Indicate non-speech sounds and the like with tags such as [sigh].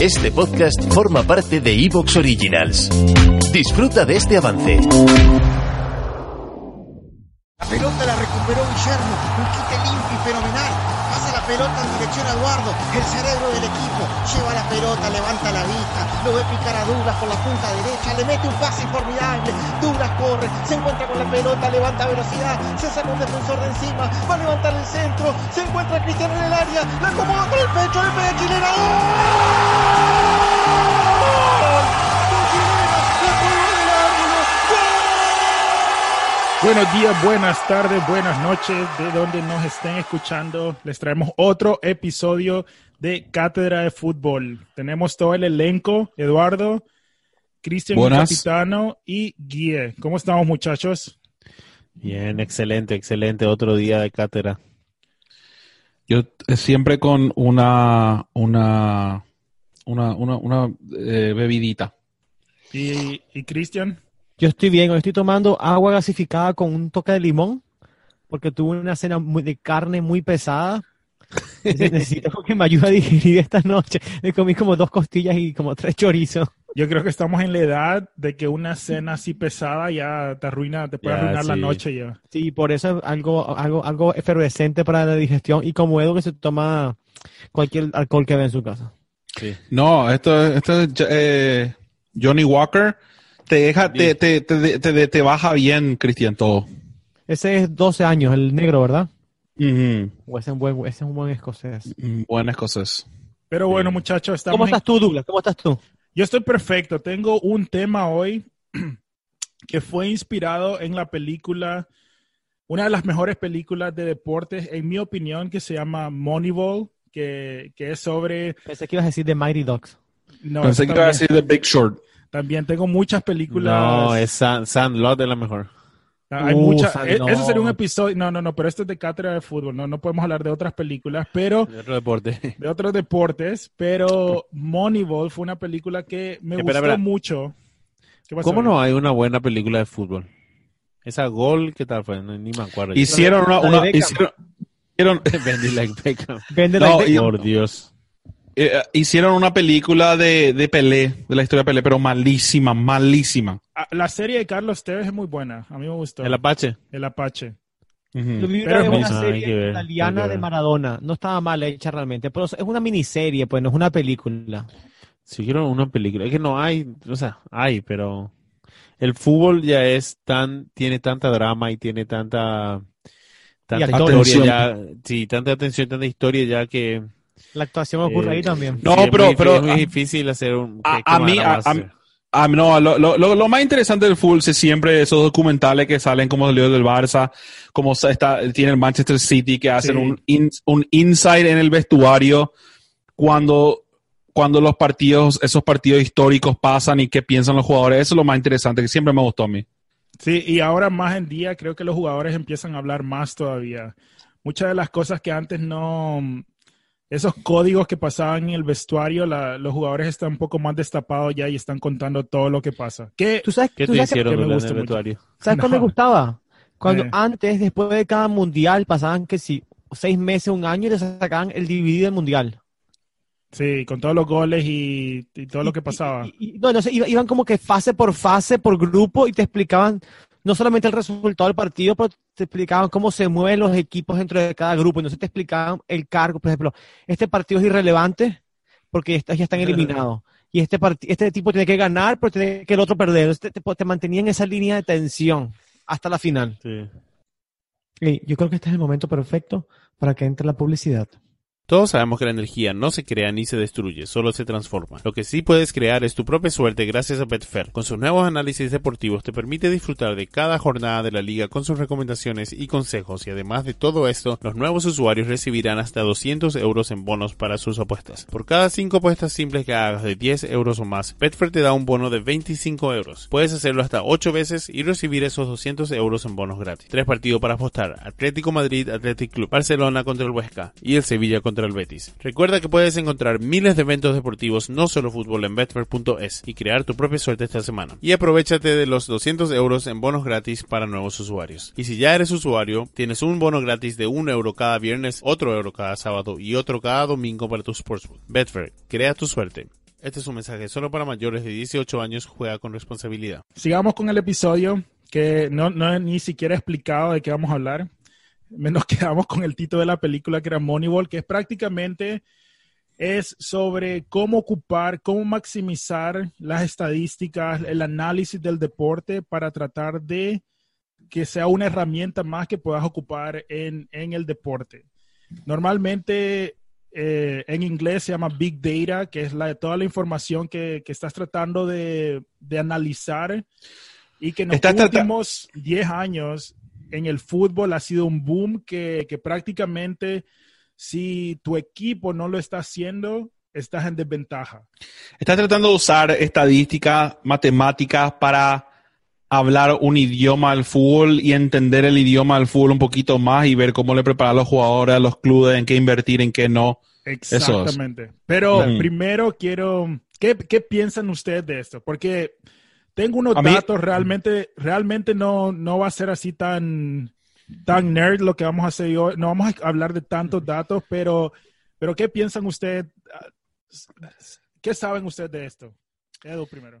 Este podcast forma parte de Evox Originals. Disfruta de este avance. La pelota la recuperó Guillermo, un quite limpio y fenomenal. Pelota en dirección a Eduardo, el cerebro del equipo. Lleva la pelota, levanta la vista, lo ve picar a Douglas por la punta derecha, le mete un pase formidable. Douglas corre, se encuentra con la pelota, levanta velocidad, se saca un defensor de encima, va a levantar el centro, se encuentra Cristiano en el área, la acomoda con el pecho, le pega chilena. Buenos días, buenas tardes, buenas noches, de donde nos estén escuchando. Les traemos otro episodio de Cátedra de Fútbol. Tenemos todo el elenco, Eduardo, Cristian. Capitano y Guille. ¿Cómo estamos, muchachos? Bien, excelente, excelente. Otro día de cátedra. Yo eh, siempre con una una una una, una, eh, bebidita. ¿Y, y Cristian? Yo estoy bien, hoy estoy tomando agua gasificada con un toque de limón, porque tuve una cena muy- de carne muy pesada. [laughs] Necesito que me ayude a digerir esta noche. Me comí como dos costillas y como tres chorizos. Yo creo que estamos en la edad de que una cena así pesada ya te arruina, te puede Ya, arruinar la sí. noche ya. Sí, por eso es algo, algo, algo efervescente para la digestión y como Edu que se toma cualquier alcohol que ve en su casa. Sí. No, esto, esto es eh, Johnny Walker. Te deja, te, te, te, te, te baja bien, Cristian, todo. Ese es 12 años, el negro, ¿verdad? O ese es un buen, ese es un buen escocés. Mm, Buenas cosas. Pero bueno, muchachos, estamos ¿Cómo estás tú, Douglas? ¿Cómo estás tú? Yo estoy perfecto. Tengo un tema hoy [clears throat] que fue inspirado en la película, una de las mejores películas de deportes, en mi opinión, que se llama Moneyball, que, que es sobre... Pensé que ibas a decir de Mighty Dogs. No, Pensé que iba a decir The Big Short. También tengo muchas películas. No, es San- Sandlot de la mejor. Hay Uh, muchas. E- no. Eso sería un episodio. No, no, no, pero esto es de cátedra de fútbol. No, no podemos hablar de otras películas, pero De otro deporte. [laughs] de otros deportes. Pero Moneyball fue una película que me Espera, gustó espera. mucho. ¿Qué pasó? ¿Cómo no hay una buena película de fútbol? Esa gol, ¿qué tal fue? No, ni me acuerdo. Hicieron una, Beckham. hicieron, hicieron, [laughs] Bendy like Beckham. Vende No, la y- Por Dios. Eh, hicieron una película de, de Pelé, de la historia de Pelé, pero malísima, malísima. Ah, La serie de Carlos Tevez es muy buena. A mí me gustó. El Apache. El Apache. Yo vi Pero es una serie ver, italiana de. Maradona. No estaba mal hecha realmente, pero es una miniserie, pues no es una película. Si quiero una película. Es que no hay, o sea, hay, pero el fútbol ya es tan, tiene tanta drama y tiene tanta, tanta actores. historia Atención. ya, sí, tanta atención, tanta historia ya que La actuación ocurre Eh, ahí también. No, sí, es pero- muy, pero- es muy a- difícil hacer un a- a mí- a a-. Ah, no, lo, lo, lo, más interesante del fútbol es siempre esos documentales que salen como salió del Barça, como está, tiene el Manchester City, que hacen Sí. un, in- un insight en el vestuario cuando, cuando los partidos, esos partidos históricos pasan y qué piensan los jugadores. Eso es lo más interesante, que siempre me gustó a mí. Sí, y ahora más en día creo que los jugadores empiezan a hablar más todavía. Muchas de las cosas que antes no, esos códigos que pasaban en el vestuario, la- los jugadores están un poco más destapados ya y están contando todo lo que pasa. ¿Tú sabes, ¿Qué tú te sabes, hicieron que me gusta en el mucho. vestuario? ¿sabes cuál No. me gustaba? Cuando Eh. antes, después de cada mundial, pasaban que si seis meses, un año y le sacaban el DVD del mundial. sí, con todos los goles y, y todo lo que pasaba. y- y- no, no iban como que fase por fase, por grupo, y te explicaban no solamente el resultado del partido, pero te explicaban cómo se mueven los equipos dentro de cada grupo. Entonces te explicaban el cargo, por ejemplo, este partido es irrelevante porque estos ya están eliminados. Y este, este tipo tiene que ganar, pero tiene que el otro perder. Entonces te, te, te mantenían esa línea de tensión hasta la final. Sí. Y yo creo que este es el momento perfecto para que entre la publicidad. Todos sabemos que la energía no se crea ni se destruye, solo se transforma. Lo que sí puedes crear es tu propia suerte gracias a Betfair. Con sus nuevos análisis deportivos te permite disfrutar de cada jornada de la liga con sus recomendaciones y consejos y además de todo esto, los nuevos usuarios recibirán hasta 200 euros en bonos para sus apuestas. Por cada 5 apuestas simples que hagas de 10 euros o más, Betfair te da un bono de 25 euros. Puedes hacerlo hasta 8 veces y recibir esos 200 euros en bonos gratis. Tres partidos para apostar. Atlético Madrid, Athletic Club, Barcelona contra el Huesca y el Sevilla contra el Betis. Recuerda que puedes encontrar miles de eventos deportivos, no solo fútbol en betfair.es y crear tu propia suerte esta semana. Y aprovechate de los 200 euros en bonos gratis para nuevos usuarios. Y si ya eres usuario, tienes un bono gratis de 1 euro cada viernes, otro euro cada sábado y otro cada domingo para tu sportsbook. Betfair, crea tu suerte. Este es un mensaje solo para mayores de 18 años, juega con responsabilidad. Sigamos con el episodio que no, no he ni siquiera explicado de qué vamos a hablar. Nos [laughs] quedamos con el título de la película que era Moneyball, que es prácticamente es sobre cómo ocupar, cómo maximizar las estadísticas, el análisis del deporte para tratar de que sea una herramienta más que puedas ocupar en, en el deporte. Normalmente eh, en inglés se llama Big Data, que es la, toda la información que, que estás tratando de, de, analizar y que en los últimos 10 años en el fútbol ha sido un boom que, que prácticamente si tu equipo no lo está haciendo, estás en desventaja. Estás tratando de usar estadísticas, matemáticas para hablar un idioma al fútbol y entender el idioma del fútbol un poquito más y ver cómo le preparar a los jugadores, a los clubes, en qué invertir, en qué no. Exactamente. Pero primero quiero, ¿qué, qué piensan ustedes de esto? Porque tengo unos A mí- datos, realmente, realmente no, no va a ser así tan, tan nerd lo que vamos a hacer hoy. No vamos a hablar de tantos datos, pero, pero ¿qué piensan ustedes? ¿Qué saben ustedes de esto? Edu primero.